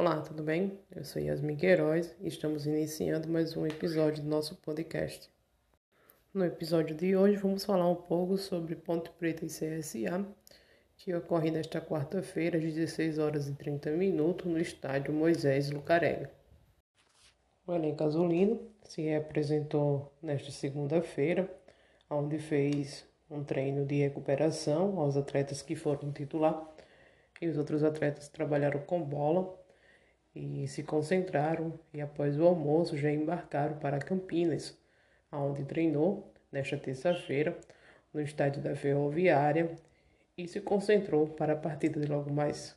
Olá, tudo bem? Eu sou Yasmin Queiroz e estamos iniciando mais um episódio do nosso podcast. No episódio de hoje vamos falar um pouco sobre Ponte Preta e CSA, que ocorre nesta quarta-feira às 16 horas e 30 minutos no estádio Moisés Lucarelli. O elenco azulino se representou nesta segunda-feira, onde fez um treino de recuperação aos atletas que foram titular e os outros atletas trabalharam com bola e se concentraram e após o almoço já embarcaram para Campinas, onde treinou nesta terça-feira no estádio da Ferroviária e se concentrou para a partida de logo mais.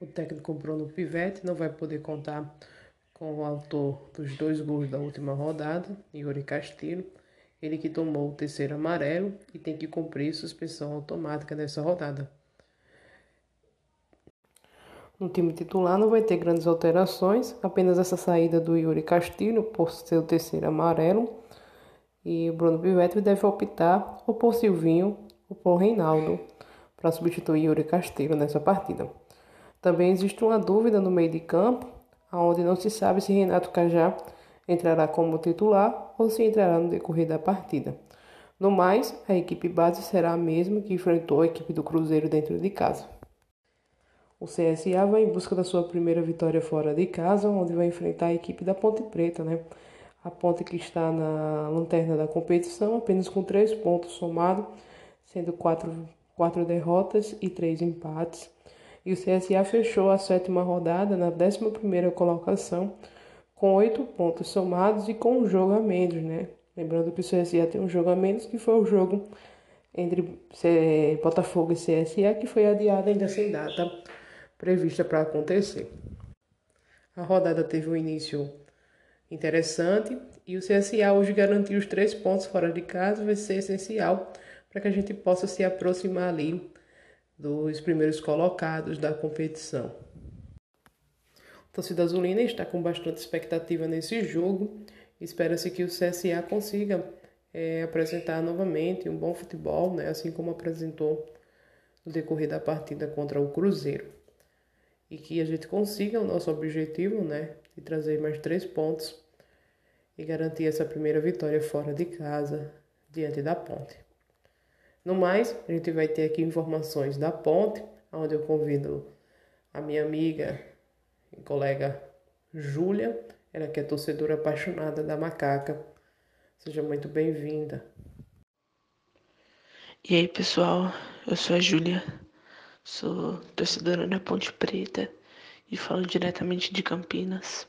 O técnico Bruno Pivetti não vai poder contar com o autor dos dois gols da última rodada, Yuri Castilho, ele que tomou o terceiro amarelo e tem que cumprir suspensão automática nessa rodada. No time titular não vai ter grandes alterações, apenas essa saída do Yuri Castilho por ser o terceiro amarelo. E Bruno Pivetti deve optar ou por Silvinho ou por Reinaldo para substituir Yuri Castilho nessa partida. Também existe uma dúvida no meio de campo, onde não se sabe se Renato Cajá entrará como titular ou se entrará no decorrer da partida. No mais, a equipe base será a mesma que enfrentou a equipe do Cruzeiro dentro de casa. O CSA vai em busca da sua primeira vitória fora de casa, onde vai enfrentar a equipe da Ponte Preta, né? A Ponte que está na lanterna da competição, apenas com três pontos somados, sendo quatro, quatro derrotas e três empates. E o CSA fechou a sétima rodada na 11 primeira colocação, com oito pontos somados e com um jogo a menos, né? Lembrando que o CSA tem um jogo a menos, que foi o jogo entre Botafogo e CSA, que foi adiado ainda sem data prevista para acontecer. A rodada teve um início interessante e o CSA hoje garantir os três pontos fora de casa vai ser essencial para que a gente possa se aproximar ali dos primeiros colocados da competição. A torcida azulina está com bastante expectativa nesse jogo. Espera-se que o CSA consiga é, apresentar novamente um bom futebol, né, assim como apresentou no decorrer da partida contra o Cruzeiro e que a gente consiga o nosso objetivo, né, de trazer mais três pontos e garantir essa primeira vitória fora de casa diante da Ponte. No mais, a gente vai ter aqui informações da Ponte, onde eu convido a minha amiga e colega Júlia, ela que é torcedora apaixonada da Macaca. Seja muito bem-vinda. E aí, pessoal, eu sou a Júlia Sou torcedora da Ponte Preta e falo diretamente de Campinas.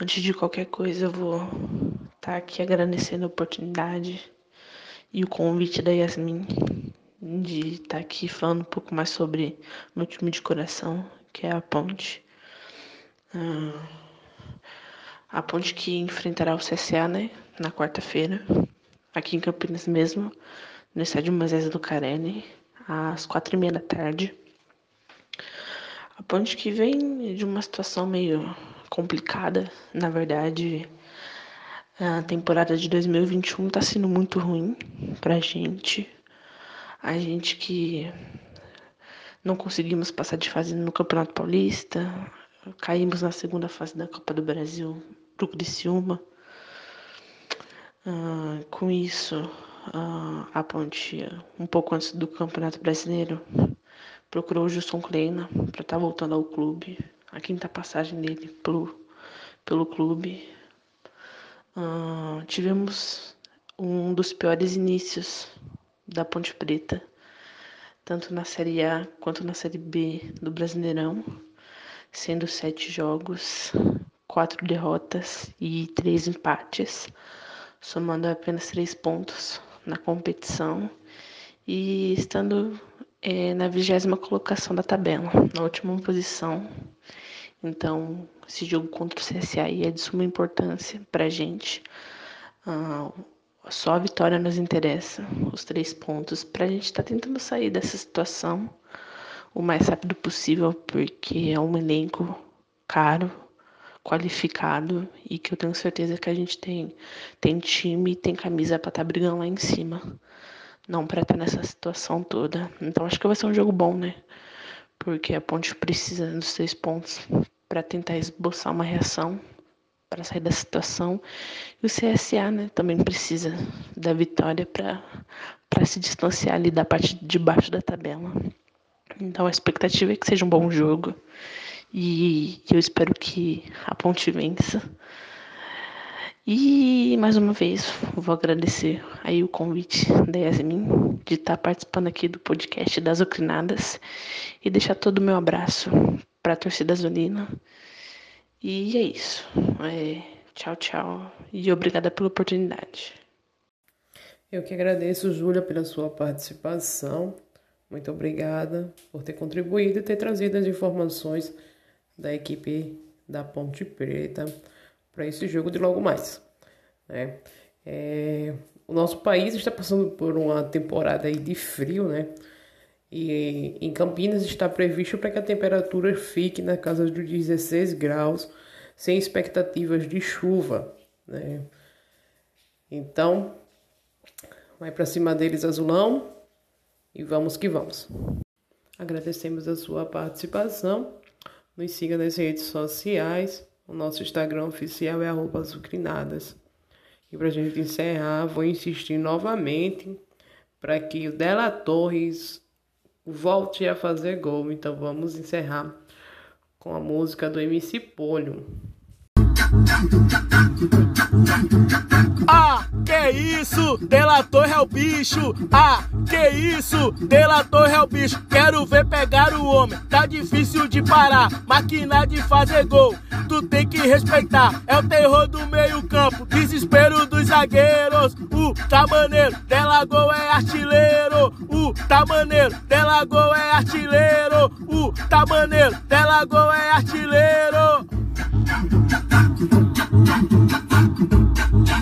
Antes de qualquer coisa, eu vou estar tá aqui agradecendo a oportunidade e o convite da Yasmin de estar tá aqui falando um pouco mais sobre meu time de coração, que é a Ponte. Ah, a Ponte que enfrentará o CSA, né, na quarta-feira, aqui em Campinas mesmo, no estádio Moisés do Carene às quatro e meia da tarde. A Ponte que vem de uma situação meio complicada, na verdade, a temporada de 2021 está sendo muito ruim pra gente. A gente que não conseguimos passar de fase no Campeonato Paulista, caímos na segunda fase da Copa do Brasil pro Criciúma. Uh, com isso, a, Ponte, um pouco antes do Campeonato Brasileiro, procurou o Justin Kleina para estar tá voltando ao clube. A quinta passagem dele pelo, pelo clube. Uh, tivemos um dos piores inícios da Ponte Preta, tanto na Série A quanto na Série B do Brasileirão, sendo sete jogos, quatro derrotas e três empates, somando apenas três pontos na competição e estando é, na vigésima colocação da tabela, na última posição. Então, esse jogo contra o CSA é de suma importância para a gente. Ah, só a vitória nos interessa, os três pontos, para a gente estar tá tentando sair dessa situação o mais rápido possível, porque é um elenco caro, qualificado e que eu tenho certeza que a gente tem, tem time tem camisa para estar tá brigando lá em cima. Não para estar tá nessa situação toda. Então acho que vai ser um jogo bom, né? porque a Ponte precisa dos três pontos para tentar esboçar uma reação para sair da situação. E o CSA né, também precisa da vitória para se distanciar ali da parte de baixo da tabela. Então a expectativa é que seja um bom jogo e eu espero que a Ponte vença. E mais uma vez vou agradecer aí o convite da Yasmin de estar participando aqui do podcast das Ocrinadas e deixar todo o meu abraço para a torcida azulina. E é isso. É, tchau, tchau. E obrigada pela oportunidade. Eu que agradeço, Júlia, pela sua participação. Muito obrigada por ter contribuído e ter trazido as informações da equipe da Ponte Preta para esse jogo de logo mais. Né? É, o nosso país está passando por uma temporada de frio, né? E em Campinas está previsto para que a temperatura fique na casa dos 16 graus, sem expectativas de chuva, né? Então, vai para cima deles azulão e vamos que vamos. Agradecemos a sua participação. Nos siga nas redes sociais. O nosso Instagram oficial é azucrinadas. E para a gente encerrar, vou insistir novamente para que o Dela Torres volte a fazer gol. Então vamos encerrar com a música do MC Polho. Ah, que isso? Delator é o bicho. Ah, que isso? Delator é o bicho. Quero ver pegar o homem. Tá difícil de parar. Máquina de fazer gol. Tu tem que respeitar. É o terror do meio-campo. Desespero dos zagueiros. O tá maneiro. Delagol é artilheiro. O tá maneiro. Delagol é artilheiro. O tá maneiro. Delagol é artilheiro.